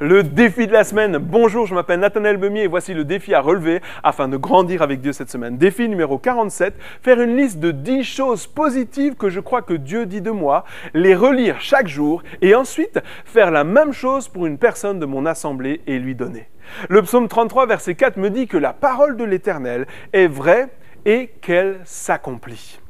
le défi de la semaine. Bonjour, je m'appelle Nathanaël Bemier et voici le défi à relever afin de grandir avec Dieu cette semaine. Défi numéro 47, faire une liste de 10 choses positives que je crois que Dieu dit de moi, les relire chaque jour et ensuite faire la même chose pour une personne de mon assemblée et lui donner. Le psaume 33, verset 4 me dit que la parole de l'Éternel est vraie et qu'elle s'accomplit.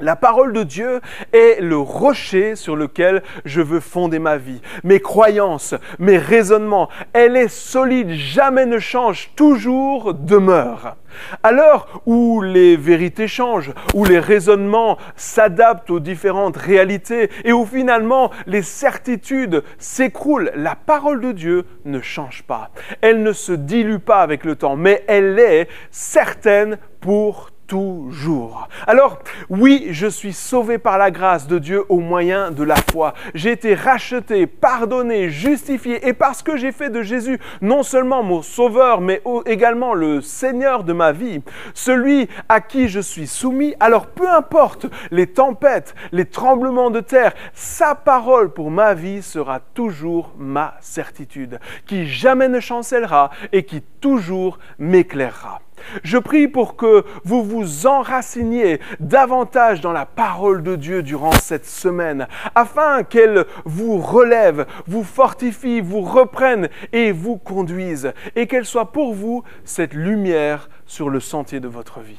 La parole de Dieu est le rocher sur lequel je veux fonder ma vie. Mes croyances, mes raisonnements, elle est solide, jamais ne change, toujours demeure. À l'heure où les vérités changent, où les raisonnements s'adaptent aux différentes réalités et où finalement les certitudes s'écroulent, la parole de Dieu ne change pas. Elle ne se dilue pas avec le temps, mais elle est certaine pour toujours. Alors, oui, je suis sauvé par la grâce de Dieu au moyen de la foi. J'ai été racheté, pardonné, justifié, et parce que j'ai fait de Jésus non seulement mon sauveur, mais également le Seigneur de ma vie, celui à qui je suis soumis, alors peu importe les tempêtes, les tremblements de terre, sa parole pour ma vie sera toujours ma certitude, qui jamais ne chancellera et qui toujours m'éclairera. Je prie pour que vous vous enraciniez davantage dans la parole de Dieu durant cette semaine, afin qu'elle vous relève, vous fortifie, vous reprenne et vous conduise, et qu'elle soit pour vous cette lumière sur le sentier de votre vie.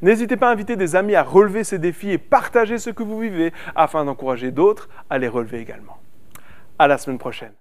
N'hésitez pas à inviter des amis à relever ces défis et partager ce que vous vivez afin d'encourager d'autres à les relever également. À la semaine prochaine.